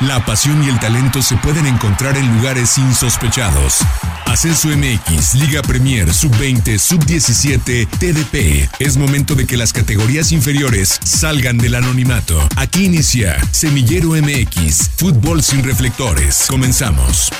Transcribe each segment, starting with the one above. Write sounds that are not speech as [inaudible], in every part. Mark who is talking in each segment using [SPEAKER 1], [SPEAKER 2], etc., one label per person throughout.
[SPEAKER 1] La pasión y el talento se pueden encontrar en lugares insospechados. Ascenso MX, Liga Premier, Sub-20, Sub-17, TDP. Es momento de que las categorías inferiores salgan del anonimato. Aquí inicia Semillero MX, Fútbol sin reflectores. Comenzamos.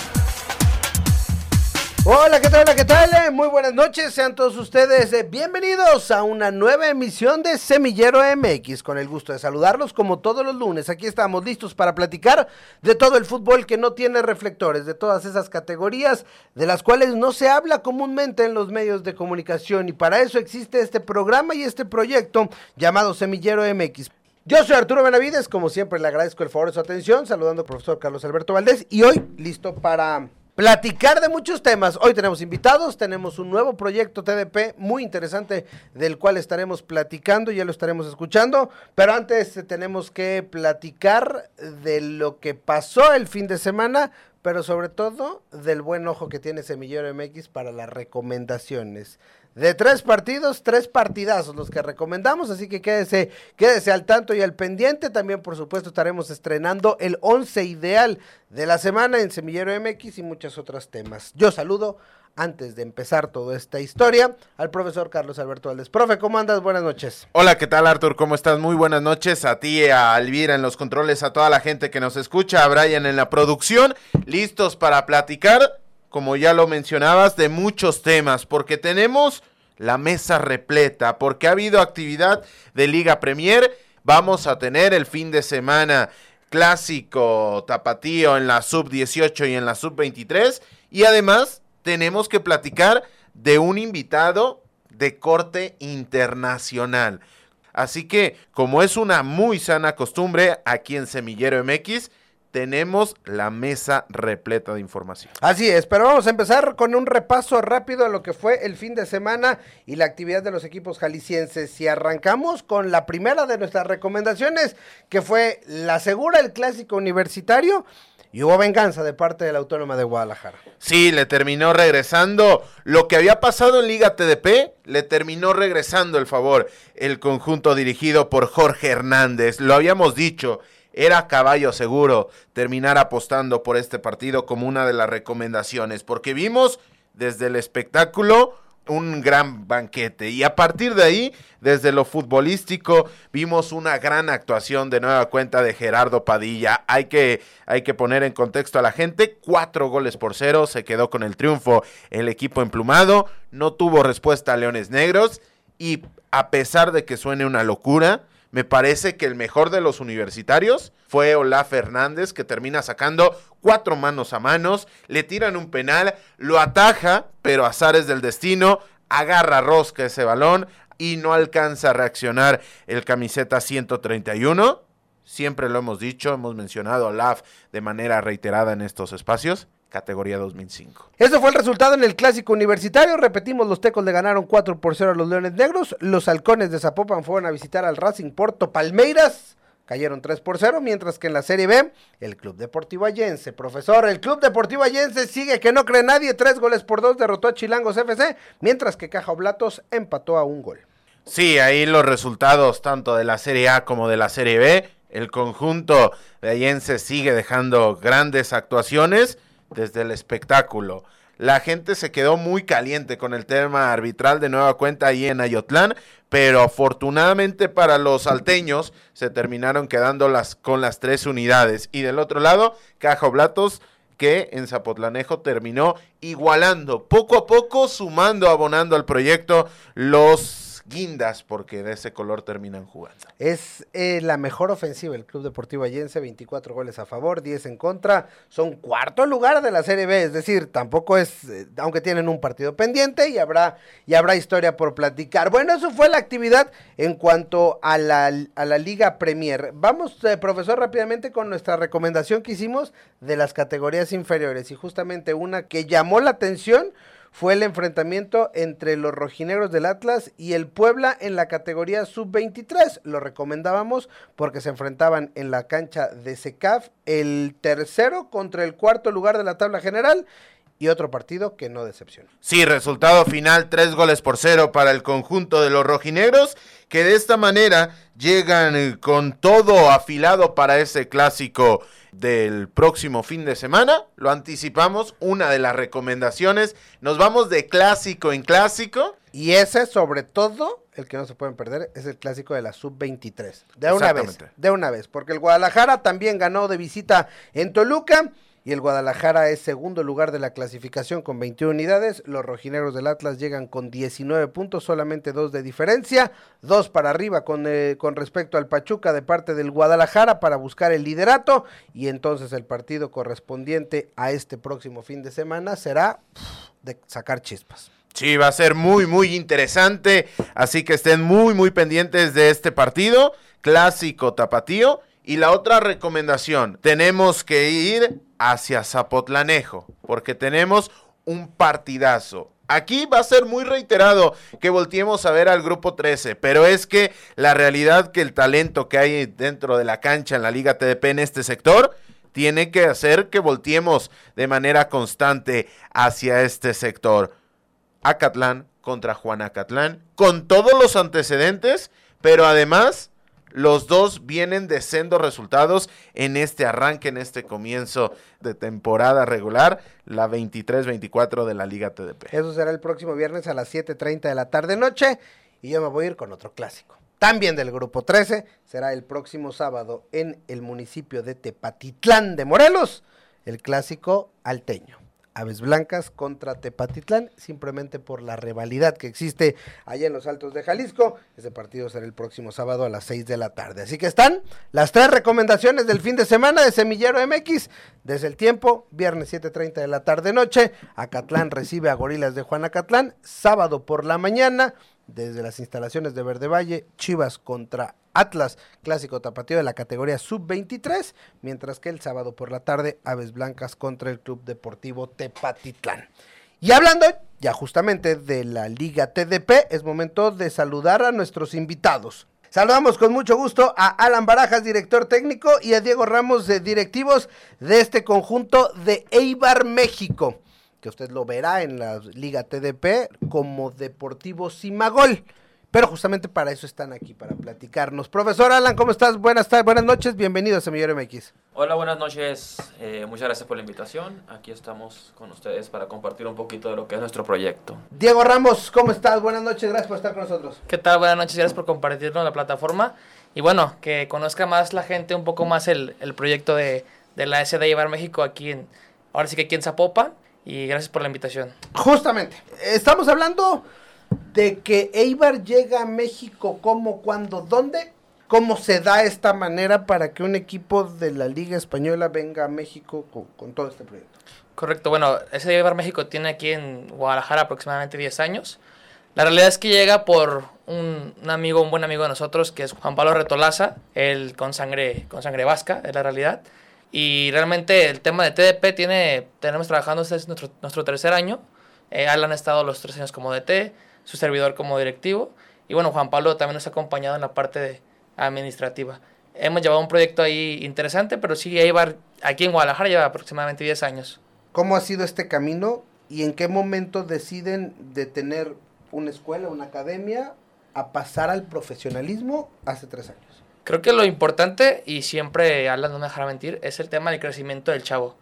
[SPEAKER 2] Hola, ¿qué tal? Hola, ¿qué tal? Eh, Muy buenas noches, sean todos ustedes eh, bienvenidos a una nueva emisión de Semillero MX. Con el gusto de saludarlos como todos los lunes. Aquí estamos listos para platicar de todo el fútbol que no tiene reflectores, de todas esas categorías de las cuales no se habla comúnmente en los medios de comunicación. Y para eso existe este programa y este proyecto llamado Semillero MX. Yo soy Arturo Benavides, como siempre le agradezco el favor de su atención, saludando al profesor Carlos Alberto Valdés y hoy listo para platicar de muchos temas. Hoy tenemos invitados, tenemos un nuevo proyecto TDP muy interesante del cual estaremos platicando, ya lo estaremos escuchando, pero antes eh, tenemos que platicar de lo que pasó el fin de semana, pero sobre todo del buen ojo que tiene Semillero MX para las recomendaciones. De tres partidos, tres partidazos los que recomendamos, así que quédese, quédese al tanto y al pendiente. También, por supuesto, estaremos estrenando el 11 ideal de la semana en Semillero MX y muchos otros temas. Yo saludo, antes de empezar toda esta historia, al profesor Carlos Alberto Valdés. Profe, ¿cómo andas? Buenas noches.
[SPEAKER 3] Hola, ¿qué tal Artur? ¿Cómo estás? Muy buenas noches a ti, a Elvira en los controles, a toda la gente que nos escucha, a Brian en la producción, listos para platicar, como ya lo mencionabas, de muchos temas, porque tenemos la mesa repleta, porque ha habido actividad de Liga Premier, vamos a tener el fin de semana clásico tapatío en la sub 18 y en la sub 23, y además tenemos que platicar de un invitado de corte internacional. Así que, como es una muy sana costumbre aquí en Semillero MX, tenemos la mesa repleta de información.
[SPEAKER 2] Así es, pero vamos a empezar con un repaso rápido a lo que fue el fin de semana y la actividad de los equipos jaliscienses. Y arrancamos con la primera de nuestras recomendaciones, que fue la segura, el clásico universitario. Y hubo venganza de parte de la Autónoma de Guadalajara.
[SPEAKER 3] Sí, le terminó regresando lo que había pasado en Liga TDP, le terminó regresando el favor el conjunto dirigido por Jorge Hernández. Lo habíamos dicho, era caballo seguro terminar apostando por este partido como una de las recomendaciones, porque vimos desde el espectáculo un gran banquete y a partir de ahí, desde lo futbolístico, vimos una gran actuación de nueva cuenta de Gerardo Padilla. Hay que, hay que poner en contexto a la gente, cuatro goles por cero, se quedó con el triunfo el equipo emplumado, no tuvo respuesta a Leones Negros y a pesar de que suene una locura, me parece que el mejor de los universitarios fue Olaf Fernández, que termina sacando cuatro manos a manos, le tiran un penal, lo ataja, pero azares del destino, agarra rosca ese balón y no alcanza a reaccionar el camiseta 131. Siempre lo hemos dicho, hemos mencionado a Olaf de manera reiterada en estos espacios categoría 2005.
[SPEAKER 2] Eso fue el resultado en el clásico universitario. Repetimos, los Tecos le ganaron 4 por 0 a los Leones Negros. Los Halcones de Zapopan fueron a visitar al Racing Porto Palmeiras. Cayeron 3 por 0, mientras que en la Serie B, el Club Deportivo Allense, profesor, el Club Deportivo Allense sigue que no cree nadie, 3 goles por 2 derrotó a Chilangos FC, mientras que Caja Oblatos empató a un gol.
[SPEAKER 3] Sí, ahí los resultados tanto de la Serie A como de la Serie B, el conjunto de Allense sigue dejando grandes actuaciones desde el espectáculo. La gente se quedó muy caliente con el tema arbitral de nueva cuenta ahí en Ayotlán, pero afortunadamente para los salteños se terminaron quedando las, con las tres unidades. Y del otro lado, Caja Blatos que en Zapotlanejo terminó igualando, poco a poco sumando, abonando al proyecto los guindas porque de ese color terminan jugando.
[SPEAKER 2] Es eh, la mejor ofensiva el Club Deportivo Allense, 24 goles a favor, 10 en contra, son cuarto lugar de la Serie B, es decir, tampoco es, eh, aunque tienen un partido pendiente y habrá, y habrá historia por platicar. Bueno, eso fue la actividad en cuanto a la, a la Liga Premier. Vamos, eh, profesor, rápidamente con nuestra recomendación que hicimos de las categorías inferiores y justamente una que llamó la atención fue el enfrentamiento entre los rojinegros del Atlas y el Puebla en la categoría sub-23. Lo recomendábamos porque se enfrentaban en la cancha de SECAF el tercero contra el cuarto lugar de la tabla general y otro partido que no decepciona.
[SPEAKER 3] Sí, resultado final, tres goles por cero para el conjunto de los rojinegros, que de esta manera llegan eh, con todo afilado para ese clásico del próximo fin de semana. Lo anticipamos, una de las recomendaciones. Nos vamos de clásico en clásico.
[SPEAKER 2] Y ese, sobre todo, el que no se pueden perder, es el clásico de la sub-23. De una vez, de una vez, porque el Guadalajara también ganó de visita en Toluca y el Guadalajara es segundo lugar de la clasificación con 21 unidades. Los rojinegros del Atlas llegan con 19 puntos, solamente dos de diferencia, dos para arriba con, eh, con respecto al Pachuca de parte del Guadalajara para buscar el liderato y entonces el partido correspondiente a este próximo fin de semana será de sacar chispas.
[SPEAKER 3] Sí, va a ser muy, muy interesante, así que estén muy, muy pendientes de este partido, clásico tapatío. Y la otra recomendación, tenemos que ir hacia Zapotlanejo, porque tenemos un partidazo. Aquí va a ser muy reiterado que volteemos a ver al grupo 13, pero es que la realidad que el talento que hay dentro de la cancha en la Liga TDP en este sector tiene que hacer que volteemos de manera constante hacia este sector. Acatlán contra Juan Acatlán, con todos los antecedentes, pero además los dos vienen de resultados en este arranque, en este comienzo de temporada regular, la 23-24 de la Liga TDP.
[SPEAKER 2] Eso será el próximo viernes a las 7.30 de la tarde-noche y yo me voy a ir con otro clásico. También del grupo 13, será el próximo sábado en el municipio de Tepatitlán de Morelos, el clásico alteño. Aves Blancas contra Tepatitlán, simplemente por la rivalidad que existe allá en los Altos de Jalisco. Ese partido será el próximo sábado a las 6 de la tarde. Así que están las tres recomendaciones del fin de semana de Semillero MX. Desde el tiempo, viernes 7.30 de la tarde noche, Acatlán recibe a Gorilas de Juan Acatlán, sábado por la mañana, desde las instalaciones de Verde Valle, Chivas contra Atlas, clásico tapatío de la categoría sub-23, mientras que el sábado por la tarde, Aves Blancas contra el Club Deportivo Tepatitlán. Y hablando ya justamente de la Liga TDP, es momento de saludar a nuestros invitados. Saludamos con mucho gusto a Alan Barajas, director técnico, y a Diego Ramos, de directivos de este conjunto de Eibar México que usted lo verá en la Liga TDP como Deportivo Simagol. Pero justamente para eso están aquí, para platicarnos. Profesor Alan, ¿cómo estás? Buenas tardes, buenas noches, bienvenido a Semillero MX.
[SPEAKER 4] Hola, buenas noches, eh, muchas gracias por la invitación. Aquí estamos con ustedes para compartir un poquito de lo que es nuestro proyecto.
[SPEAKER 2] Diego Ramos, ¿cómo estás? Buenas noches, gracias por estar con nosotros.
[SPEAKER 5] ¿Qué tal? Buenas noches, gracias por compartirnos la plataforma. Y bueno, que conozca más la gente un poco más el, el proyecto de, de la SD Llevar México aquí en, ahora sí que aquí en Zapopan y gracias por la invitación.
[SPEAKER 2] Justamente, estamos hablando de que Eibar llega a México, cómo, cuándo, dónde, cómo se da esta manera para que un equipo de la Liga Española venga a México con, todo este proyecto.
[SPEAKER 5] Correcto, bueno, ese Eibar México tiene aquí en Guadalajara aproximadamente 10 años. La realidad es que llega por un, un, amigo, un buen amigo de nosotros, que es Juan Pablo Retolaza, él con sangre, con sangre vasca, es la realidad. Y realmente el tema de TDP tiene, tenemos trabajando, este es nuestro, nuestro tercer año. Eh, Alan ha estado los tres años como DT, su servidor como directivo. Y bueno, Juan Pablo también nos ha acompañado en la parte de administrativa. Hemos llevado un proyecto ahí interesante, pero sí, Eibar, aquí en Guadalajara lleva aproximadamente 10 años.
[SPEAKER 2] ¿Cómo ha sido este camino y en qué momento deciden de tener una escuela, una academia, a pasar al profesionalismo hace tres años?
[SPEAKER 5] Creo que lo importante, y siempre Alan no me dejará mentir, es el tema del crecimiento del chavo.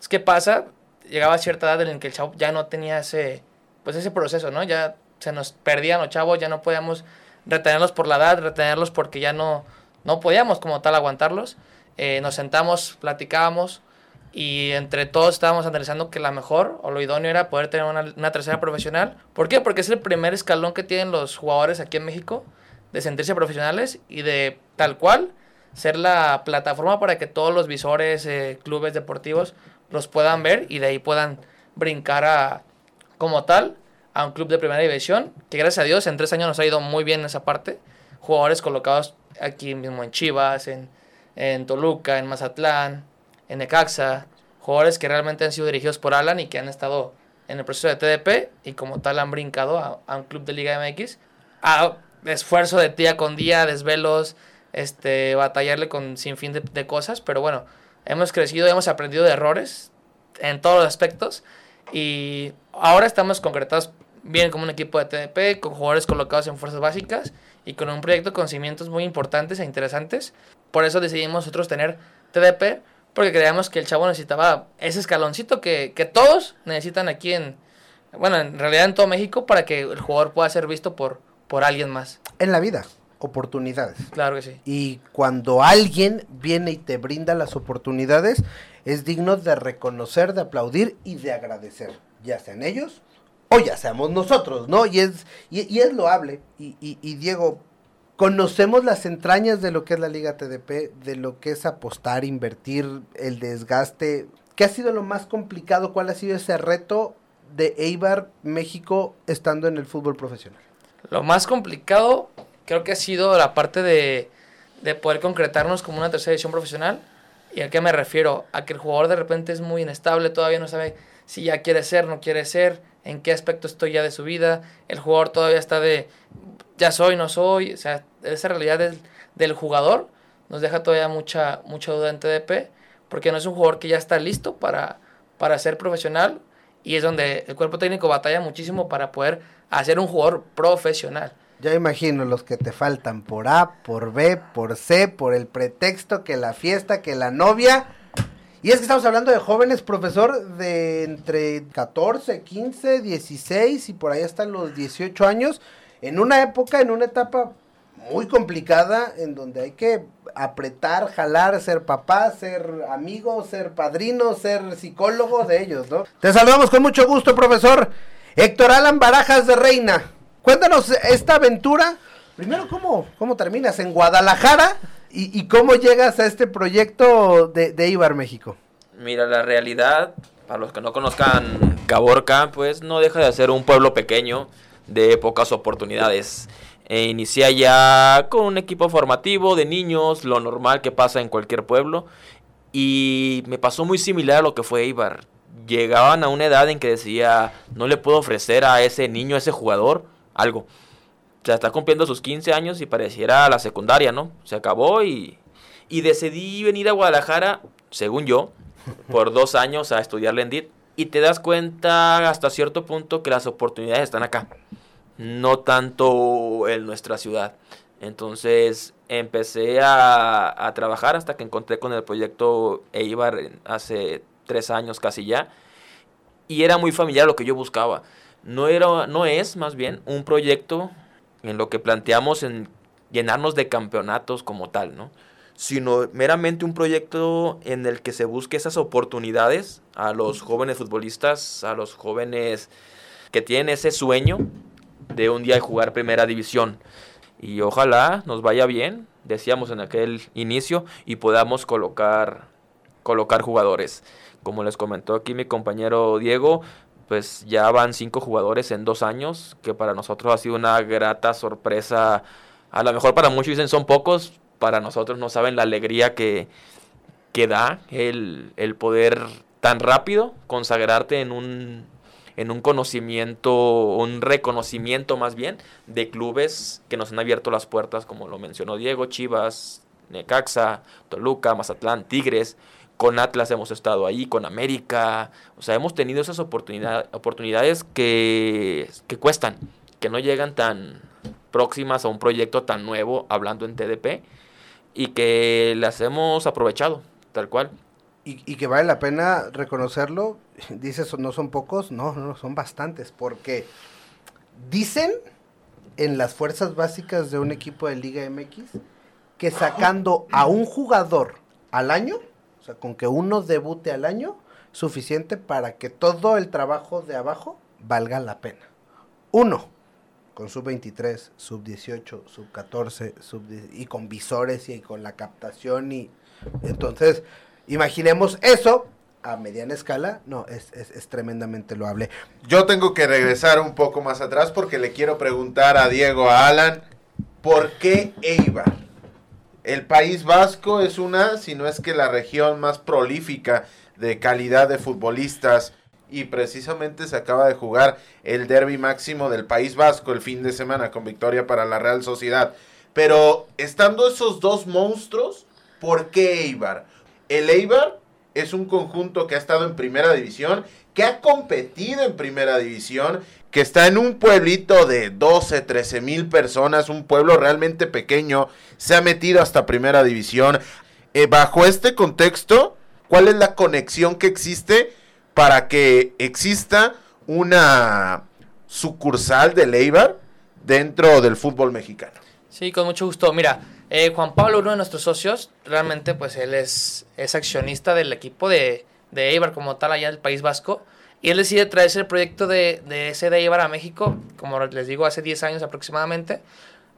[SPEAKER 5] Es que pasa, llegaba a cierta edad en la que el chavo ya no tenía ese, pues ese proceso, ¿no? Ya se nos perdían los chavos, ya no podíamos retenerlos por la edad, retenerlos porque ya no, no podíamos como tal aguantarlos. Eh, nos sentamos, platicábamos y entre todos estábamos analizando que la mejor o lo idóneo era poder tener una, una tercera profesional. ¿Por qué? Porque es el primer escalón que tienen los jugadores aquí en México de sentirse profesionales y de tal cual ser la plataforma para que todos los visores, eh, clubes deportivos los puedan ver y de ahí puedan brincar a, como tal a un club de primera división, que gracias a Dios en tres años nos ha ido muy bien en esa parte. Jugadores colocados aquí mismo en Chivas, en, en Toluca, en Mazatlán, en Necaxa, jugadores que realmente han sido dirigidos por Alan y que han estado en el proceso de TDP y como tal han brincado a, un club de Liga MX. A, esfuerzo de día con día, desvelos, este, batallarle con sin fin de, de, cosas, pero bueno, hemos crecido, hemos aprendido de errores en todos los aspectos Y ahora estamos concretados bien como un equipo de TDP, con jugadores colocados en fuerzas básicas y con un proyecto con cimientos muy importantes e interesantes. Por eso decidimos nosotros tener TDP, porque creíamos que el chavo necesitaba ese escaloncito que, que todos necesitan aquí en, bueno, en realidad en todo México para que el jugador pueda ser visto por, por alguien más.
[SPEAKER 2] En la vida, oportunidades.
[SPEAKER 5] Claro que sí.
[SPEAKER 2] Y cuando alguien viene y te brinda las oportunidades, es digno de reconocer, de aplaudir y de agradecer, ya sean ellos o ya seamos nosotros, ¿no? Y es, y, es loable. Y Diego, conocemos las entrañas de lo que es la Liga TDP, de lo que es apostar, invertir, el desgaste. ¿Qué ha sido lo más complicado? ¿Cuál ha sido ese reto de Eibar, México, estando en el fútbol profesional?
[SPEAKER 5] Lo más complicado creo que ha sido la parte de, de poder concretarnos como una tercera edición profesional. ¿Y a qué me refiero? A que el jugador de repente es muy inestable, todavía no sabe si ya quiere ser, no quiere ser, en qué aspecto estoy ya de su vida. El jugador todavía está de ya soy, no soy. O sea, esa realidad del, del jugador nos deja todavía mucha, mucha duda en TDP, porque no es un jugador que ya está listo para, para ser profesional y es donde el cuerpo técnico batalla muchísimo para poder hacer un jugador profesional.
[SPEAKER 2] Ya imagino los que te faltan por A, por B, por C, por el pretexto que la fiesta, que la novia. Y es que estamos hablando de jóvenes, profesor, de entre 14, 15, 16 y por ahí hasta los 18 años, en una época, en una etapa muy complicada, en donde hay que apretar, jalar, ser papá, ser amigo, ser padrino, ser psicólogo de ellos, ¿no? Te saludamos con mucho gusto, profesor Héctor Alan Barajas de Reina. Cuéntanos esta aventura. Primero, ¿cómo, cómo terminas en Guadalajara? ¿Y, cómo llegas a este proyecto de, de Ibar México?
[SPEAKER 4] Mira, la realidad, para los que no conozcan Caborca, pues no deja de ser un pueblo pequeño de pocas oportunidades. E inicié ya con un equipo formativo de niños, lo normal que pasa en cualquier pueblo. Y me pasó muy similar a lo que fue Ibar. Llegaban a una edad en que decía, no le puedo ofrecer a ese niño, a ese jugador, algo. Sea, está cumpliendo sus 15 años y pareciera la secundaria, ¿no? Se acabó y, y decidí venir a Guadalajara, según yo, por dos años a estudiar Lendit. Y te das cuenta hasta cierto punto que las oportunidades están acá, no tanto en nuestra ciudad. Entonces empecé a, a trabajar hasta que encontré con el proyecto Eibar hace tres años casi ya. Y era muy familiar lo que yo buscaba. No, era, no es más bien un proyecto en lo que planteamos en llenarnos de campeonatos como tal, ¿no? sino meramente un proyecto en el que se busque esas oportunidades a los jóvenes futbolistas, a los jóvenes que tienen ese sueño de un día jugar primera división. Y ojalá nos vaya bien, decíamos en aquel inicio, y podamos colocar, colocar jugadores. Como les comentó aquí mi compañero Diego, pues ya van cinco jugadores en dos años, que para nosotros ha sido una grata sorpresa. A lo mejor para muchos dicen son pocos, para nosotros no saben la alegría que, que da el, el, poder tan rápido consagrarte en un, en un conocimiento, un reconocimiento más bien de clubes que nos han abierto las puertas, como lo mencionó Diego, Chivas, Necaxa, Toluca, Mazatlán, Tigres. Con Atlas hemos estado ahí, con América. O sea, hemos tenido esas oportunidad, oportunidades que, que cuestan, que no llegan tan próximas a un proyecto tan nuevo, hablando en TDP y que las hemos aprovechado, tal cual.
[SPEAKER 2] Y, y, que vale la pena reconocerlo, [laughs] dices, no son pocos, no, no, son bastantes, porque dicen en las fuerzas básicas de un equipo de Liga MX que sacando a un jugador al año, o sea, con que uno debute al año, suficiente para que todo el trabajo de abajo valga la pena. Uno, con sub 23, sub 18, sub 14, sub y con visores y con la captación y entonces imaginemos eso a mediana escala, no, es, es, es, tremendamente loable.
[SPEAKER 3] Yo tengo que regresar un poco más atrás porque le quiero preguntar a Diego, a Alan, ¿por qué Eibar? El País Vasco es una, si no es que la región más prolífica de calidad de futbolistas y precisamente se acaba de jugar el derby máximo del País Vasco el fin de semana con victoria para la Real Sociedad. Pero estando esos dos monstruos, ¿por qué Eibar? El Eibar es un conjunto que ha estado en primera división, que ha competido en primera división, que está en un pueblito de 12, 13 mil personas, un pueblo realmente pequeño, se ha metido hasta primera división. Eh, bajo este contexto, ¿cuál es la conexión que existe para que exista una sucursal de Leibar dentro del fútbol mexicano?
[SPEAKER 5] Sí, con mucho gusto. Mira, eh, Juan Pablo, uno de nuestros socios, realmente pues él es, es accionista del equipo de, de Eibar como tal allá del País Vasco. Y él decide traerse el proyecto de, de ese de Eibar a México, como les digo, hace 10 años aproximadamente.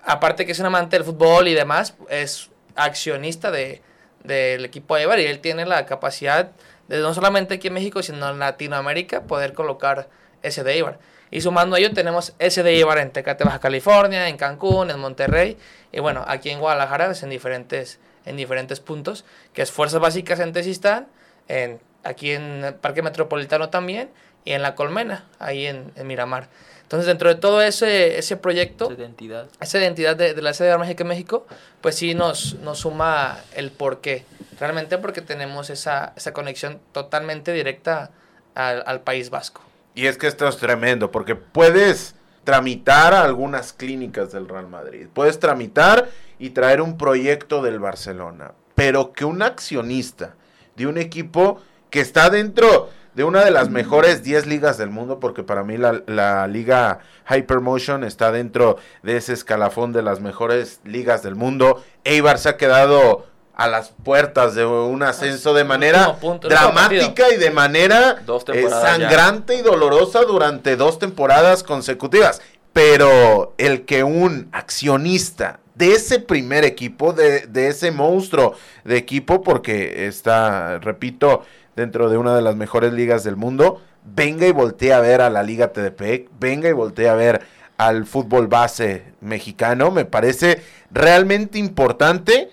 [SPEAKER 5] Aparte que es un amante del fútbol y demás, es accionista de, del equipo Eibar y él tiene la capacidad de no solamente aquí en México, sino en Latinoamérica, poder colocar ese de Eibar. Y sumando a ello tenemos ese de Eibar en Tecate, Baja California, en Cancún, en Monterrey y bueno, aquí en Guadalajara es en diferentes, en diferentes puntos, que es Fuerzas Básicas en Tesistán, en, aquí en el Parque Metropolitano también y en La Colmena, ahí en, en Miramar. Entonces, dentro de todo ese, ese proyecto,
[SPEAKER 4] Esa identidad.
[SPEAKER 5] esa identidad de, de la sede de en México, pues sí nos, nos suma el porqué. Realmente porque tenemos esa, esa conexión totalmente directa al, al País Vasco.
[SPEAKER 3] Y es que esto es tremendo, porque puedes tramitar a algunas clínicas del Real Madrid, puedes tramitar y traer un proyecto del Barcelona, pero que un accionista de un equipo que está dentro de una de las mejores 10 ligas del mundo, porque para mí la, la liga Hypermotion está dentro de ese escalafón de las mejores ligas del mundo. Eibar se ha quedado a las puertas de un ascenso de manera
[SPEAKER 5] punto, el último
[SPEAKER 3] dramática y de manera eh,
[SPEAKER 4] ya.
[SPEAKER 3] sangrante y dolorosa durante dos temporadas consecutivas. Pero el que un accionista de ese primer equipo, de, de ese monstruo de equipo, porque está, repito, dentro de una de las mejores ligas del mundo, venga y voltee a ver a la Liga TDP, venga y voltee a ver al fútbol base mexicano, me parece realmente importante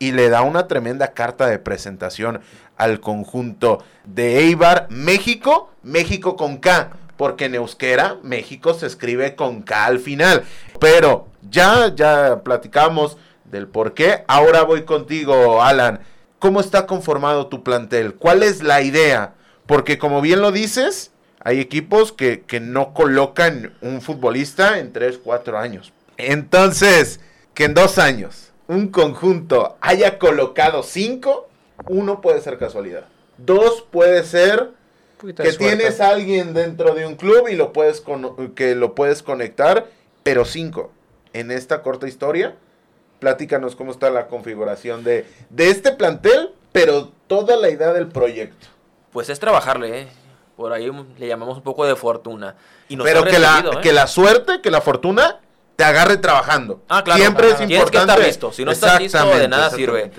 [SPEAKER 3] y le da una tremenda carta de presentación al conjunto de Eibar, México, México con K, porque en euskera México se escribe con K al final. Pero ya, ya platicamos del por qué. Ahora voy contigo, Alan. ¿Cómo está conformado tu plantel? ¿Cuál es la idea? Porque como bien lo dices, hay equipos que, que no colocan un futbolista en 3, 4 años. Entonces, que en dos años un conjunto haya colocado 5, uno puede ser casualidad. Dos puede ser que tienes a alguien dentro de un club y lo puedes que lo puedes conectar, pero cinco. En esta corta historia, platícanos cómo está la configuración de, de este plantel, pero toda la idea del proyecto.
[SPEAKER 4] Pues es trabajarle, ¿eh? Por ahí le llamamos un poco de fortuna. Y nos
[SPEAKER 3] pero que la,
[SPEAKER 4] ¿eh?
[SPEAKER 3] que la suerte, que la fortuna te agarre trabajando.
[SPEAKER 4] Ah, claro.
[SPEAKER 3] Siempre es
[SPEAKER 4] Tienes
[SPEAKER 3] importante.
[SPEAKER 4] que estar listo. Si no estás listo, de nada sirve.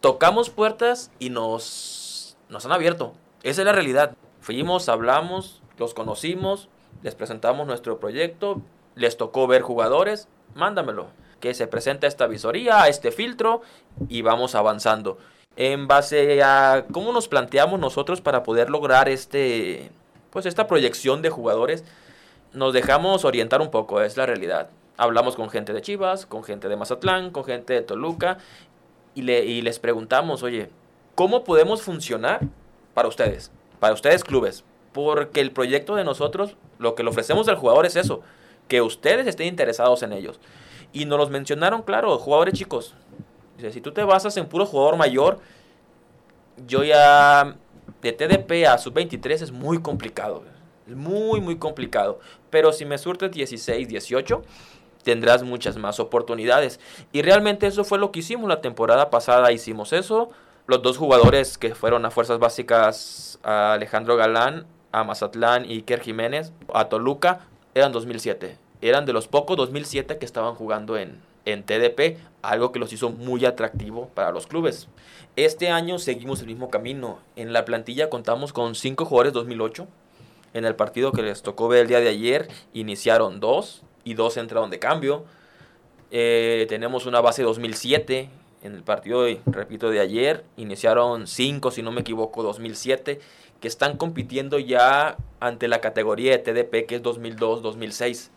[SPEAKER 4] Tocamos puertas y nos, nos han abierto. Esa es la realidad. Fuimos, hablamos, los conocimos, les presentamos nuestro proyecto, les tocó ver jugadores, mándamelo. Que se presenta esta visoría, este filtro y vamos avanzando. En base a cómo nos planteamos nosotros para poder lograr este, pues esta proyección de jugadores, nos dejamos orientar un poco, es la realidad. Hablamos con gente de Chivas, con gente de Mazatlán, con gente de Toluca y, y les preguntamos, oye, ¿cómo podemos funcionar para ustedes? Para ustedes clubes. Porque el proyecto de nosotros, lo que le ofrecemos al jugador es eso, que ustedes estén interesados en ellos. Y nos los mencionaron, claro, jugadores chicos. Dice, si tú te basas en puro jugador mayor, yo ya de TDP a sub-23 es muy complicado. Es muy, muy complicado. Pero si me surtes 16, 18, tendrás muchas más oportunidades. Y realmente eso fue lo que hicimos la temporada pasada. Hicimos eso. Los dos jugadores que fueron a Fuerzas Básicas, a Alejandro Galán, a Mazatlán y Iker Jiménez, a Toluca, eran 2007. Eran de los pocos 2007 que estaban jugando en, en TDP, algo que los hizo muy atractivo para los clubes. Este año seguimos el mismo camino. En la plantilla contamos con cinco jugadores 2008. En el partido que les tocó ver el día de ayer, iniciaron dos y dos entraron de cambio. Eh, tenemos una base 2007. En el partido, de- repito, de ayer, iniciaron cinco, si no me equivoco, 2007, que están compitiendo ya ante la categoría de TDP, que es 2002-2006.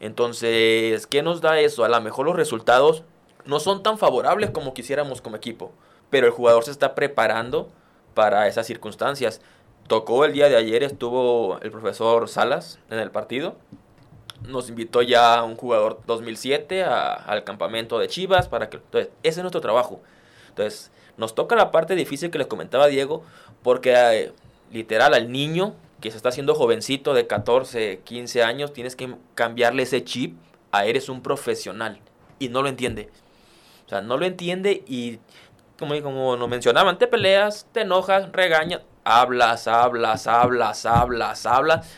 [SPEAKER 4] Entonces, ¿qué nos da eso? A lo mejor los resultados no son tan favorables como quisiéramos como equipo, pero el jugador se está preparando para esas circunstancias. Tocó el día de ayer, estuvo el profesor Salas en el partido. Nos invitó ya un jugador 2007 al campamento de Chivas para que... Entonces, ese es nuestro trabajo. Entonces, nos toca la parte difícil que les comentaba Diego, porque eh, literal al niño que se está haciendo jovencito de 14, 15 años, tienes que cambiarle ese chip a eres un profesional y no lo entiende. O sea, no lo entiende y como, como nos mencionaban, te peleas, te enojas, regañas, hablas, hablas, hablas, hablas, hablas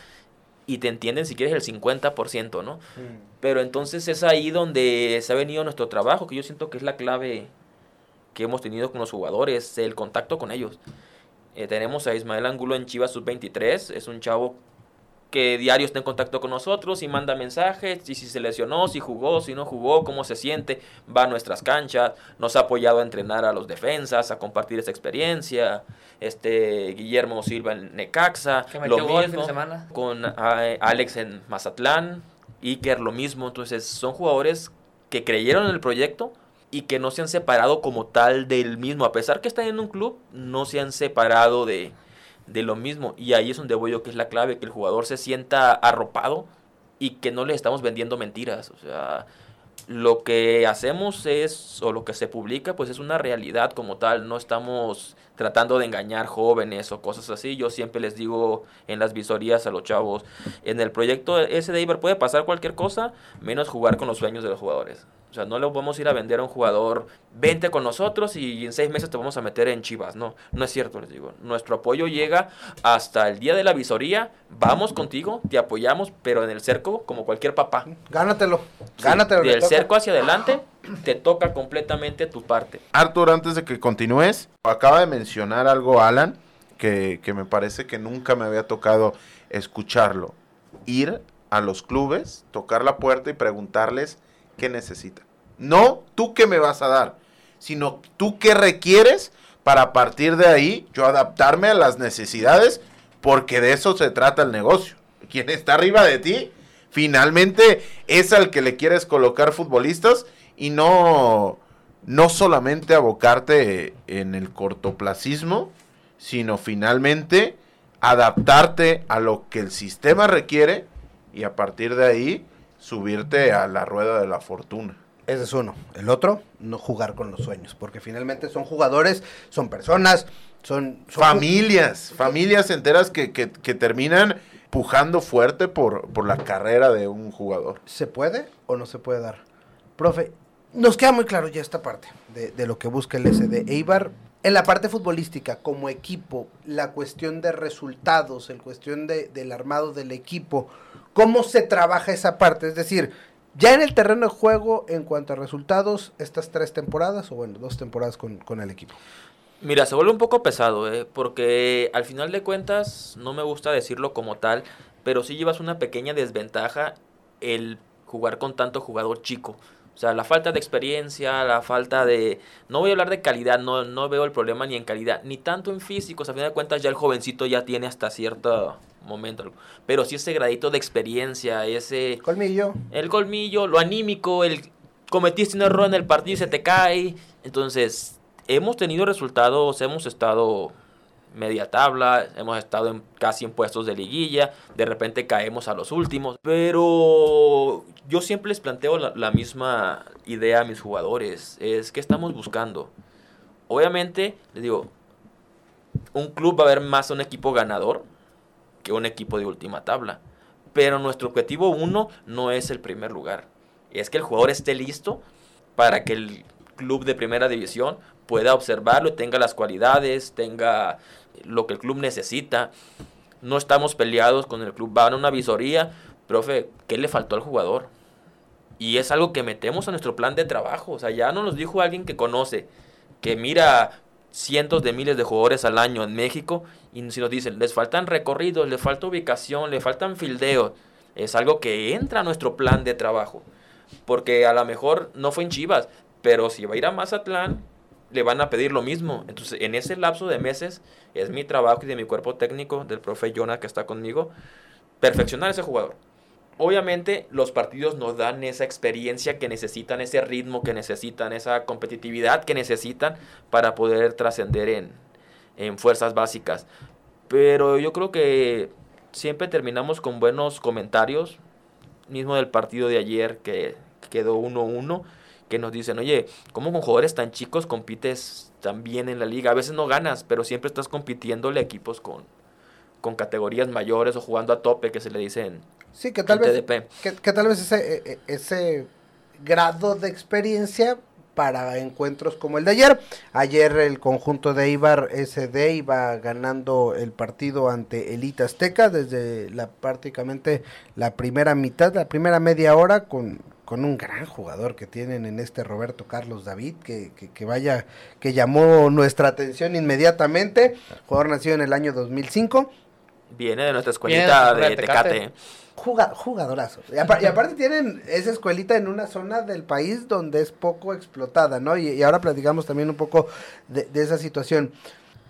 [SPEAKER 4] y te entienden si quieres el 50%, ¿no? Mm. Pero entonces es ahí donde se ha venido nuestro trabajo, que yo siento que es la clave que hemos tenido con los jugadores, el contacto con ellos. Eh, tenemos a Ismael Angulo en Chivas Sub-23, es un chavo que diario está en contacto con nosotros y manda mensajes, y si se lesionó, si jugó, si no jugó, cómo se siente, va a nuestras canchas, nos ha apoyado a entrenar a los defensas, a compartir esa experiencia, este Guillermo Silva en Necaxa, lo mismo, semana. con eh, Alex en Mazatlán, Iker lo mismo, entonces son jugadores que creyeron en el proyecto, y que no se han separado como tal del mismo. A pesar que están en un club, no se han separado de, de lo mismo. Y ahí es donde voy yo, que es la clave, que el jugador se sienta arropado y que no le estamos vendiendo mentiras. O sea, lo que hacemos es, o lo que se publica, pues es una realidad como tal. No estamos tratando de engañar jóvenes o cosas así. Yo siempre les digo en las visorías a los chavos, en el proyecto ese de Iber puede pasar cualquier cosa, menos jugar con los sueños de los jugadores. O sea, no le vamos a ir a vender a un jugador, vente con nosotros y en seis meses te vamos a meter en Chivas. No, no es cierto, les digo. Nuestro apoyo llega hasta el día de la visoría. Vamos contigo, te apoyamos, pero en el cerco, como cualquier papá.
[SPEAKER 2] Gánatelo, gánatelo.
[SPEAKER 4] del cerco hacia adelante, te toca completamente tu parte.
[SPEAKER 3] Artur, antes de que continúes, acaba de mencionar algo Alan, que, que me parece que nunca me había tocado escucharlo. Ir a los clubes, tocar la puerta y preguntarles qué necesita. No tú qué me vas a dar, sino tú qué requieres para a partir de ahí yo adaptarme a las necesidades, porque de eso se trata el negocio. [laughs] Quien está arriba de ti, finalmente es al que le quieres colocar futbolistas y no, no solamente abocarte en el cortoplacismo, sino finalmente adaptarte a lo que el sistema requiere y a partir de ahí subirte a la rueda de la fortuna.
[SPEAKER 2] Ese es uno. El otro, no jugar con los sueños, porque finalmente son jugadores, son personas, son...
[SPEAKER 3] familias, familias enteras que, terminan pujando fuerte por, por la carrera de un jugador.
[SPEAKER 2] ¿Se puede o no se puede dar? Profe, nos queda muy claro ya esta parte de, lo que busca el SD. Eibar, en la parte futbolística, como equipo, la cuestión de resultados, el cuestión de, del armado del equipo, ¿Cómo se trabaja esa parte? Es decir, ya en el terreno de juego, en cuanto a resultados, estas tres temporadas, o bueno, dos temporadas con, el equipo.
[SPEAKER 4] Mira, se vuelve un poco pesado, ¿eh? porque al final de cuentas, no me gusta decirlo como tal, pero sí llevas una pequeña desventaja el jugar con tanto jugador chico. O sea, la falta de experiencia, la falta de... No voy a hablar de calidad, no, no veo el problema ni en calidad, ni tanto en físicos. A final de cuentas ya el jovencito ya tiene hasta cierto momento. Pero sí ese gradito de experiencia, ese...
[SPEAKER 2] Colmillo.
[SPEAKER 4] El colmillo, lo anímico, el cometiste un error en el partido y se te cae. Entonces, hemos tenido resultados, hemos estado media tabla, hemos estado en, casi en puestos de liguilla, de repente caemos a los últimos, pero yo siempre les planteo la, misma idea a mis jugadores, es que estamos buscando. Obviamente, les digo, un club va a ver más un equipo ganador que un equipo de última tabla, pero nuestro objetivo uno no es el primer lugar, es que el jugador esté listo para que el club de primera división pueda observarlo, tenga las cualidades, tenga lo que el club necesita. No estamos peleados con el club. Van a una visoría, profe, ¿qué le faltó al jugador? Y es algo que metemos a nuestro plan de trabajo. O sea, ya no nos dijo alguien que conoce, que mira cientos de miles de jugadores al año en México y si nos dicen, les faltan recorridos, le falta ubicación, le faltan fildeos. Es algo que entra a nuestro plan de trabajo. Porque a lo mejor no fue en Chivas, pero si va a ir a Mazatlán, le van a pedir lo mismo. Entonces, en ese lapso de meses, es mi trabajo y de mi cuerpo técnico, del profe Jonah que está conmigo, perfeccionar a ese jugador. Obviamente, los partidos nos dan esa experiencia que necesitan, ese ritmo que necesitan, esa competitividad que necesitan para poder trascender en, en fuerzas básicas. Pero yo creo que siempre terminamos con buenos comentarios, mismo del partido de ayer que quedó 1-1, que nos dicen, oye, ¿cómo con jugadores tan chicos compites tan bien en la liga? A veces no ganas, pero siempre estás compitiéndole a equipos con, con categorías mayores o jugando a tope, que se le dicen.
[SPEAKER 2] Sí, que tal vez, que, que, tal vez ese, e, e, ese grado de experiencia para encuentros como el de ayer. Ayer el conjunto de Ibar SD iba ganando el partido ante Elite Azteca desde la prácticamente la primera mitad, la primera media hora con, con un gran jugador que tienen en este Roberto Carlos David, que, que, vaya, que llamó nuestra atención inmediatamente, jugador nacido en el año 2005.
[SPEAKER 4] Viene de nuestra escuelita de, Tecate
[SPEAKER 2] jugadorazo. Y, aparte tienen esa escuelita en una zona del país donde es poco explotada, ¿no? Y, ahora platicamos también un poco de, esa situación.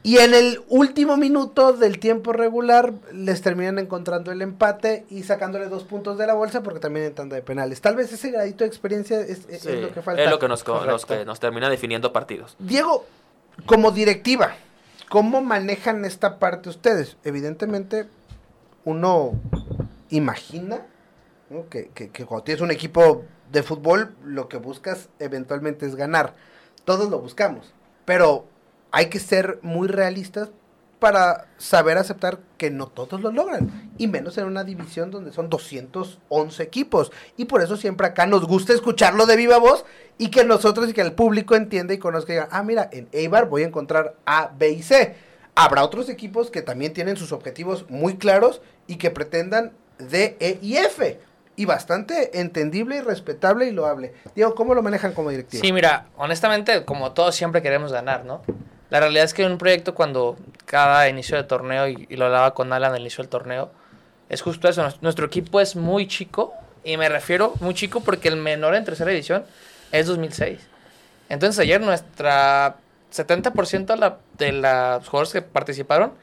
[SPEAKER 2] Y en el último minuto del tiempo regular les terminan encontrando el empate y sacándole dos puntos de la bolsa porque también en tanda de penales. Tal vez ese gradito de experiencia es, lo que falta.
[SPEAKER 4] Es lo que nos, que nos termina definiendo partidos.
[SPEAKER 2] Diego, como directiva, ¿cómo manejan esta parte ustedes? Evidentemente, uno imagina que, que, cuando tienes un equipo de fútbol, lo que buscas eventualmente es ganar. Todos lo buscamos, pero hay que ser muy realistas para saber aceptar que no todos lo logran, y menos en una división donde son 211 equipos. Y por eso siempre acá nos gusta escucharlo de viva voz y que nosotros y que el público entienda y conozca y diga, ah, mira, en Eibar voy a encontrar A, B y C. Habrá otros equipos que también tienen sus objetivos muy claros y que pretendan D, E y F. Y bastante entendible y respetable y loable. Diego, ¿cómo lo manejan como directivo?
[SPEAKER 5] Sí, mira, honestamente, como todos siempre queremos ganar, ¿no? La realidad es que un proyecto cuando cada inicio de torneo, y, lo hablaba con Alan al inicio del torneo, es justo eso. Nuestro equipo es muy chico, y me refiero muy chico porque el menor en tercera división es 2006. Entonces ayer nuestra 70% de, la, de los jugadores que participaron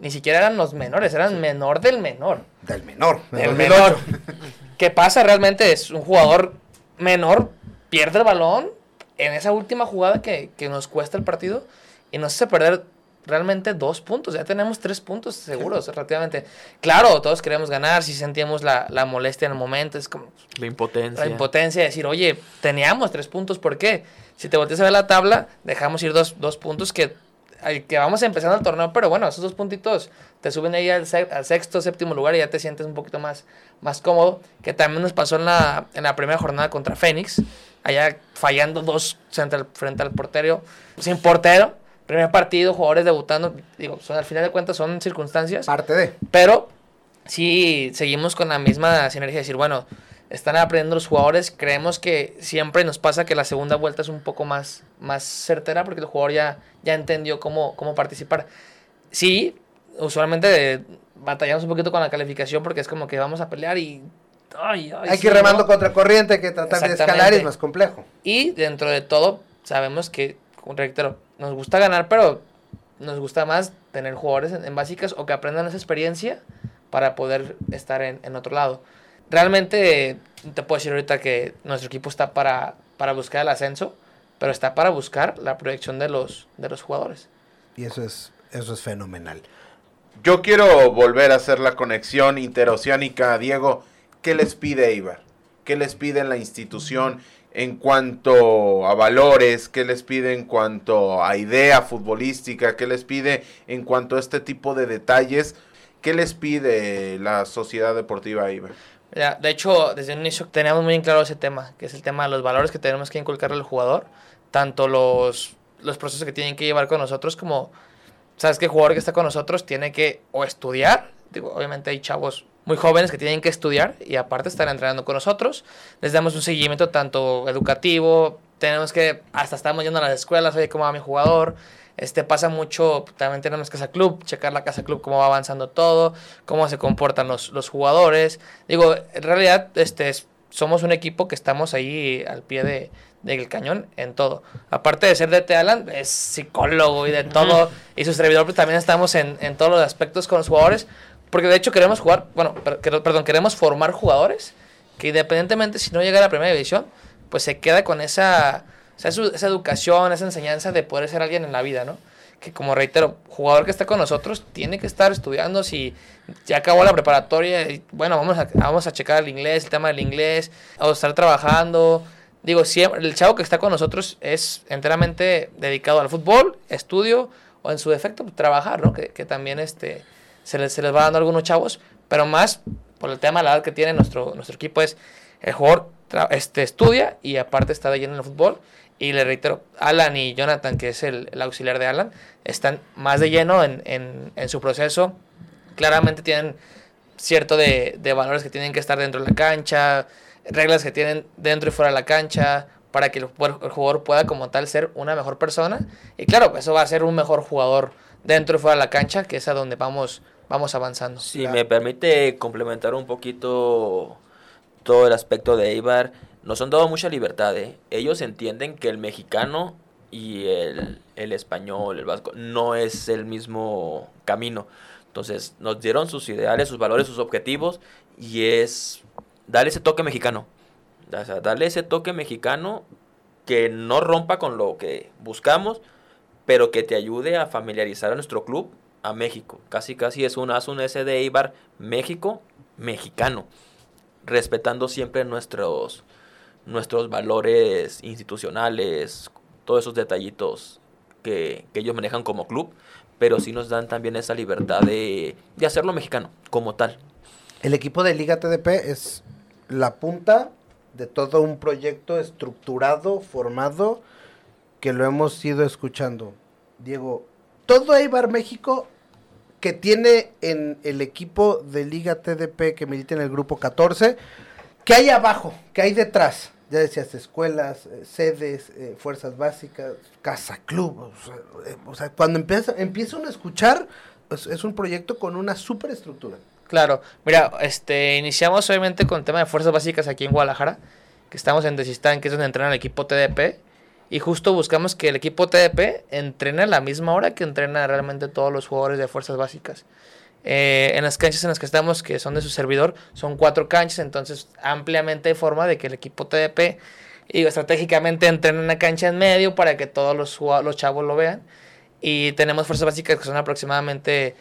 [SPEAKER 5] ni siquiera eran los menores, eran menor del menor.
[SPEAKER 2] Del menor.
[SPEAKER 5] Del menor. [laughs] ¿Qué pasa realmente? Es un jugador menor, pierde el balón en esa última jugada que, nos cuesta el partido y nos hace perder realmente dos puntos. Ya tenemos tres puntos seguros, relativamente. Claro, todos queremos ganar, si sentíamos la, molestia en el momento, es como...
[SPEAKER 4] La impotencia.
[SPEAKER 5] La impotencia de decir, oye, teníamos tres puntos, ¿por qué? Si te volteas a ver la tabla, dejamos ir dos, dos puntos que que vamos empezando el torneo, pero bueno, esos dos puntitos te suben ahí al, sexto, séptimo lugar y ya te sientes un poquito más, más cómodo, que también nos pasó en la, en la primera jornada contra Fénix, allá fallando dos frente al, frente al portero, sin portero, primer partido, jugadores debutando, digo, son, al final de cuentas son circunstancias.
[SPEAKER 2] Parte de.
[SPEAKER 5] Pero sí seguimos con la misma sinergia de decir, bueno, están aprendiendo los jugadores. Creemos que siempre nos pasa que la segunda vuelta es un poco más, más certera porque el jugador ya, ya entendió cómo, cómo participar. Sí, usualmente batallamos un poquito con la calificación porque es como que vamos a pelear y...
[SPEAKER 2] hay que ir remando contra corriente, hay que tratar de escalar es más complejo.
[SPEAKER 5] Y dentro de todo, sabemos que, reitero, nos gusta ganar, pero nos gusta más tener jugadores en, básicas o que aprendan esa experiencia para poder estar en, en otro lado realmente te puedo decir ahorita que nuestro equipo está para, para buscar el ascenso, pero está para buscar la proyección de los, de los jugadores.
[SPEAKER 2] Y eso es, eso es fenomenal.
[SPEAKER 3] Yo quiero volver a hacer la conexión interoceánica, Diego. ¿Qué les pide Ibar? ¿Qué les pide la institución en cuanto a valores? ¿Qué les pide en cuanto a idea futbolística? ¿Qué les pide en cuanto a este tipo de detalles? ¿Qué les pide la Sociedad Deportiva Ibar?
[SPEAKER 5] de hecho, desde un inicio teníamos muy claro ese tema, que es el tema de los valores que tenemos que inculcarle al jugador, tanto los, los procesos que tienen que llevar con nosotros como, sabes que el jugador que está con nosotros tiene que o estudiar, digo, obviamente hay chavos muy jóvenes que tienen que estudiar y aparte estar entrenando con nosotros, les damos un seguimiento tanto educativo, tenemos que, hasta estamos yendo a las escuelas, oye, cómo va mi jugador, este pasa mucho, también tenemos Casa Club, checar la Casa Club, cómo va avanzando todo, cómo se comportan los, los jugadores. Digo, en realidad, este, somos un equipo que estamos ahí al pie de, del cañón en todo. Aparte de ser de Tealan, es psicólogo y de todo. Y su servidor, pues también estamos en, en, todos los aspectos con los jugadores. Porque de hecho queremos jugar, bueno, perdón, queremos formar jugadores que independientemente si no llega a la primera división, pues se queda con esa esa, educación, esa enseñanza de poder ser alguien en la vida, ¿no? que como reitero, jugador que está con nosotros tiene que estar estudiando si ya acabó la preparatoria, bueno, vamos a, vamos a checar el inglés, el tema del inglés, a estar trabajando. Digo, siempre, el chavo que está con nosotros es enteramente dedicado al fútbol, estudio o en su defecto pues, trabajar, ¿no? Que, que también este, se, les, se les va dando algunos chavos, pero más por el tema de la edad que tiene nuestro, nuestro equipo es el jugador este, estudia y aparte está de lleno en el fútbol. Y le reitero, Alan y Jonathan, que es el, el auxiliar de Alan, están más de lleno en, en, en su proceso. Claramente tienen cierto de, de, valores que tienen que estar dentro de la cancha, reglas que tienen dentro y fuera de la cancha, para que el, el jugador pueda como tal ser una mejor persona. Y claro, eso va a ser un mejor jugador dentro y fuera de la cancha, que es a donde vamos, vamos avanzando.
[SPEAKER 4] Si claro. me permite complementar un poquito todo el aspecto de Eibar, nos han dado mucha libertad. ¿eh? Ellos entienden que el mexicano y el, el, español, el vasco, no es el mismo camino. Entonces nos dieron sus ideales, sus valores, sus objetivos y es darle ese toque mexicano. O sea, darle ese toque mexicano que no rompa con lo que buscamos, pero que te ayude a familiarizar a nuestro club a México. Casi, casi es un, haz un S de México mexicano respetando siempre nuestros, nuestros valores institucionales, todos esos detallitos que, que, ellos manejan como club, pero sí nos dan también esa libertad de, de hacerlo mexicano como tal.
[SPEAKER 2] El equipo de Liga TDP es la punta de todo un proyecto estructurado, formado, que lo hemos ido escuchando. Diego, todo Eibar México que tiene en el equipo de Liga TDP que milita en el grupo 14, que hay abajo, que hay detrás. Ya decías, escuelas, eh, sedes, eh, fuerzas básicas, casa, club. O sea, eh, o sea cuando empieza, empieza uno a escuchar, pues, es un proyecto con una superestructura.
[SPEAKER 5] Claro, mira, este, iniciamos obviamente con el tema de fuerzas básicas aquí en Guadalajara, que estamos en Desistán, que es donde entrena el equipo TDP, y justo buscamos que el equipo TDP entrene a la misma hora que entrena realmente todos los jugadores de fuerzas básicas. Eh, en las canchas en las que estamos, que son de su servidor, son cuatro canchas, entonces ampliamente hay forma de que el equipo TDP y estratégicamente entrene una cancha en medio para que todos los, los chavos lo vean. Y tenemos fuerzas básicas que son aproximadamente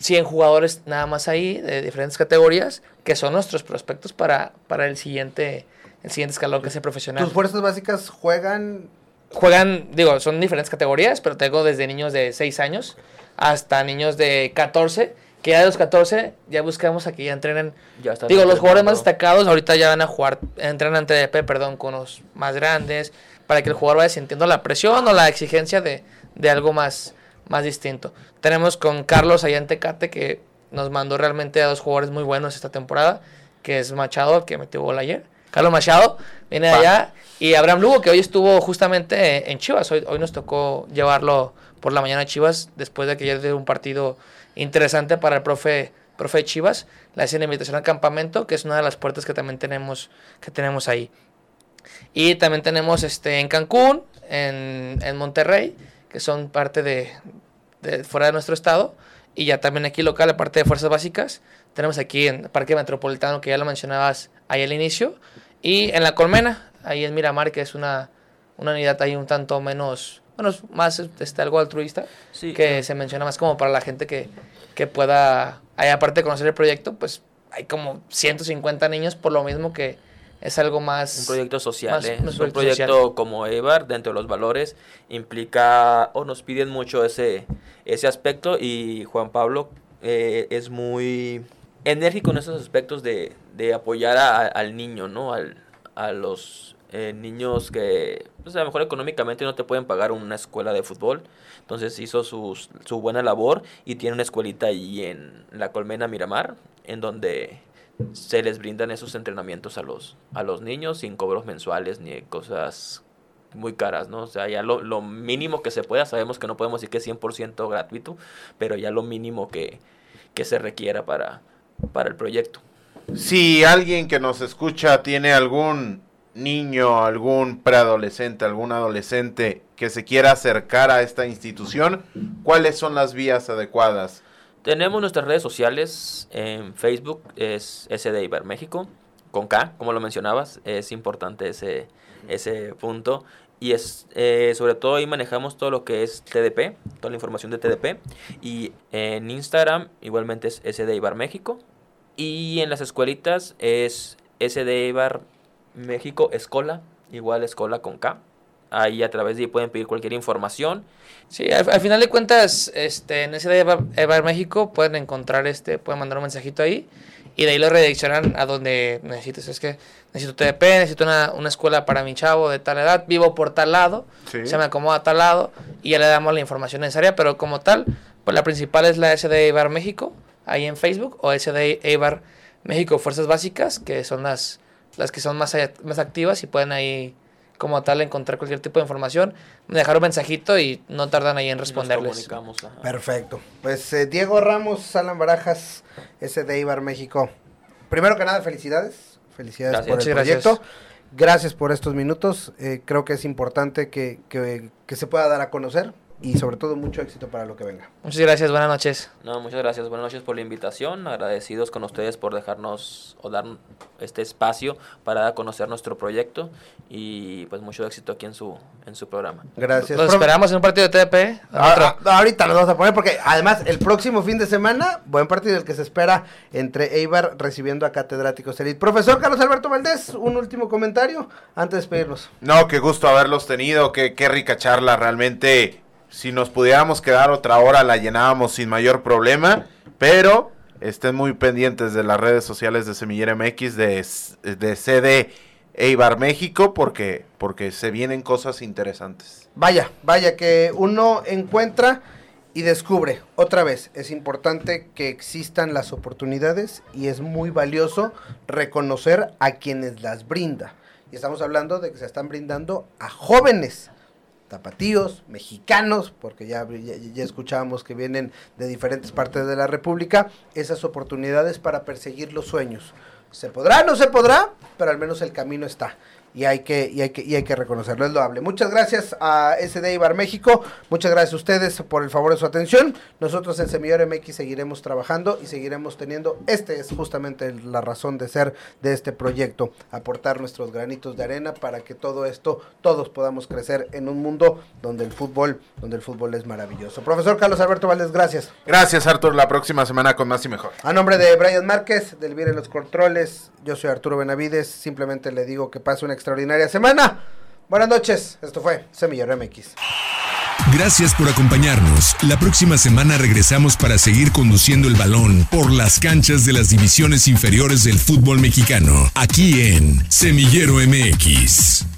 [SPEAKER 5] 100 jugadores nada más ahí, de diferentes categorías, que son nuestros prospectos para, para el siguiente el siguiente escalón que es el profesional.
[SPEAKER 2] ¿Tus fuerzas básicas juegan?
[SPEAKER 5] Juegan, digo, son diferentes categorías, pero tengo desde niños de 6 años hasta niños de 14, que ya de los 14 ya buscamos a que ya entrenen. Ya digo, los jugadores más destacados ahorita ya van a jugar, entrenan TDP, perdón, con los más grandes, para que el jugador vaya sintiendo la presión o la exigencia de, de algo más, más distinto. Tenemos con Carlos allá en Tecate, que nos mandó realmente a dos jugadores muy buenos esta temporada, que es Machado, que metió gol ayer Carlos Machado viene de allá. Y Abraham Lugo, que hoy estuvo justamente en Chivas. Hoy, hoy nos tocó llevarlo por la mañana a Chivas, después de que ya dio un partido interesante para el profe, profe Chivas. Le hacen invitación al campamento, que es una de las puertas que también tenemos, que tenemos ahí. Y también tenemos este, en Cancún, en, en Monterrey, que son parte de, de, fuera de nuestro estado. Y ya también aquí local, aparte de Fuerzas Básicas, tenemos aquí en Parque Metropolitano, que ya lo mencionabas ahí al inicio. Y en La Colmena, ahí en Miramar, que es una, una unidad ahí un tanto menos, bueno, más este, algo altruista, sí, que claro. se menciona más como para la gente que, que pueda, ahí aparte de conocer el proyecto, pues hay como 150 niños por lo mismo que es algo más...
[SPEAKER 4] Un proyecto social, más, ¿eh? un proyecto, social. como EVAR, dentro de los valores, implica o nos piden mucho ese, ese aspecto y Juan Pablo eh, es muy enérgico en esos aspectos de, de apoyar a, al niño, ¿no? Al, a los eh, niños que pues a lo mejor económicamente no te pueden pagar una escuela de fútbol. Entonces hizo sus, su buena labor y tiene una escuelita ahí en la Colmena Miramar, en donde se les brindan esos entrenamientos a los, a los niños sin cobros mensuales ni cosas muy caras, ¿no? O sea, ya lo, lo mínimo que se pueda, sabemos que no podemos decir que es 100% gratuito, pero ya lo mínimo que, que se requiera para, para el proyecto.
[SPEAKER 3] Si alguien que nos escucha tiene algún niño, algún preadolescente, algún adolescente que se quiera acercar a esta institución, ¿cuáles son las vías adecuadas?
[SPEAKER 4] Tenemos nuestras redes sociales en Facebook, es SD Iber México, con K, como lo mencionabas, es importante ese, ese punto. Y es, eh, sobre todo ahí manejamos todo lo que es TDP, toda la información de TDP. Y en Instagram igualmente es SD Ibar México. Y en las escuelitas es SD Ibar México Escola, igual Escola con K. Ahí a través de ahí pueden pedir cualquier información.
[SPEAKER 5] Sí, al, al final de cuentas, este, en Evar México pueden encontrar, este, pueden mandar un mensajito ahí y de ahí lo redireccionan a donde necesites. Es que necesito TDP, necesito una, una escuela para mi chavo de tal edad, vivo por tal lado,
[SPEAKER 3] Sí.
[SPEAKER 5] se me acomoda a tal lado y ya le damos la información necesaria, pero como tal, pues la principal es la SD Eibar México, ahí en Facebook, o SD Eibar México Fuerzas Básicas, que son las, las que son más, más activas y pueden ahí como tal encontrar cualquier tipo de información, dejar un mensajito y no tardan ahí en
[SPEAKER 4] Nos
[SPEAKER 5] responderles.
[SPEAKER 4] comunicamos, ajá.
[SPEAKER 2] Perfecto. Pues eh, Diego Ramos, Alan Barajas, ese de Ibar México. Primero que nada, felicidades. Felicidades
[SPEAKER 4] Gracias.
[SPEAKER 2] por el
[SPEAKER 5] gracias.
[SPEAKER 2] proyecto. Gracias por estos minutos. Eh, creo que es importante que, que- que se pueda dar a conocer y sobre todo mucho éxito para lo que venga.
[SPEAKER 5] Muchas gracias, buenas noches.
[SPEAKER 4] No, muchas gracias. Buenas noches por la invitación. Agradecidos con ustedes por dejarnos o dar este espacio para dar a conocer nuestro proyecto y pues mucho éxito aquí en su en su programa.
[SPEAKER 2] Gracias.
[SPEAKER 5] Los
[SPEAKER 2] Profe-
[SPEAKER 5] esperamos en un partido de TDP.
[SPEAKER 2] Ah, ah, ahorita los vamos a poner porque además el próximo fin de semana, buen partido el que se espera entre Eibar recibiendo a catedráticos Elite. Profesor Carlos Alberto Valdés, un último comentario antes de despedirnos.
[SPEAKER 3] No, qué gusto haberlos tenido, qué, qué rica charla, realmente si nos pudiéramos quedar otra hora la llenábamos sin mayor problema, pero estén muy pendientes de las redes sociales de Semillera MX, de, de CD Eibar México, porque, porque se vienen cosas interesantes.
[SPEAKER 2] Vaya, vaya que uno encuentra y descubre. Otra vez, es importante que existan las oportunidades y es muy valioso reconocer a quienes las brinda. Y estamos hablando de que se están brindando a jóvenes, tapatíos, mexicanos, porque ya, ya, ya escuchábamos que vienen de diferentes partes de la República, esas oportunidades para perseguir los sueños. Se podrá, no se podrá, pero al menos el camino está. Y hay que, y hay que, y hay que reconocerlo, es loable. Muchas gracias a SD Ibar México, muchas gracias a ustedes por el favor de su atención. Nosotros en Semillero MX seguiremos trabajando y seguiremos teniendo, este es justamente la razón de ser de este proyecto, aportar nuestros granitos de arena para que todo esto, todos podamos crecer en un mundo donde el fútbol, donde el fútbol es maravilloso. Profesor Carlos Alberto Valdés, gracias.
[SPEAKER 3] Gracias Artur, la próxima semana con más y mejor.
[SPEAKER 2] A nombre de Brian Márquez, del Vir en los Controles, yo soy Arturo Benavides, simplemente le digo que pase una extraordinaria semana. Buenas noches, esto fue Semillero MX.
[SPEAKER 1] Gracias por acompañarnos. La próxima semana regresamos para seguir conduciendo el balón por las canchas de las divisiones inferiores del fútbol mexicano, aquí en Semillero MX.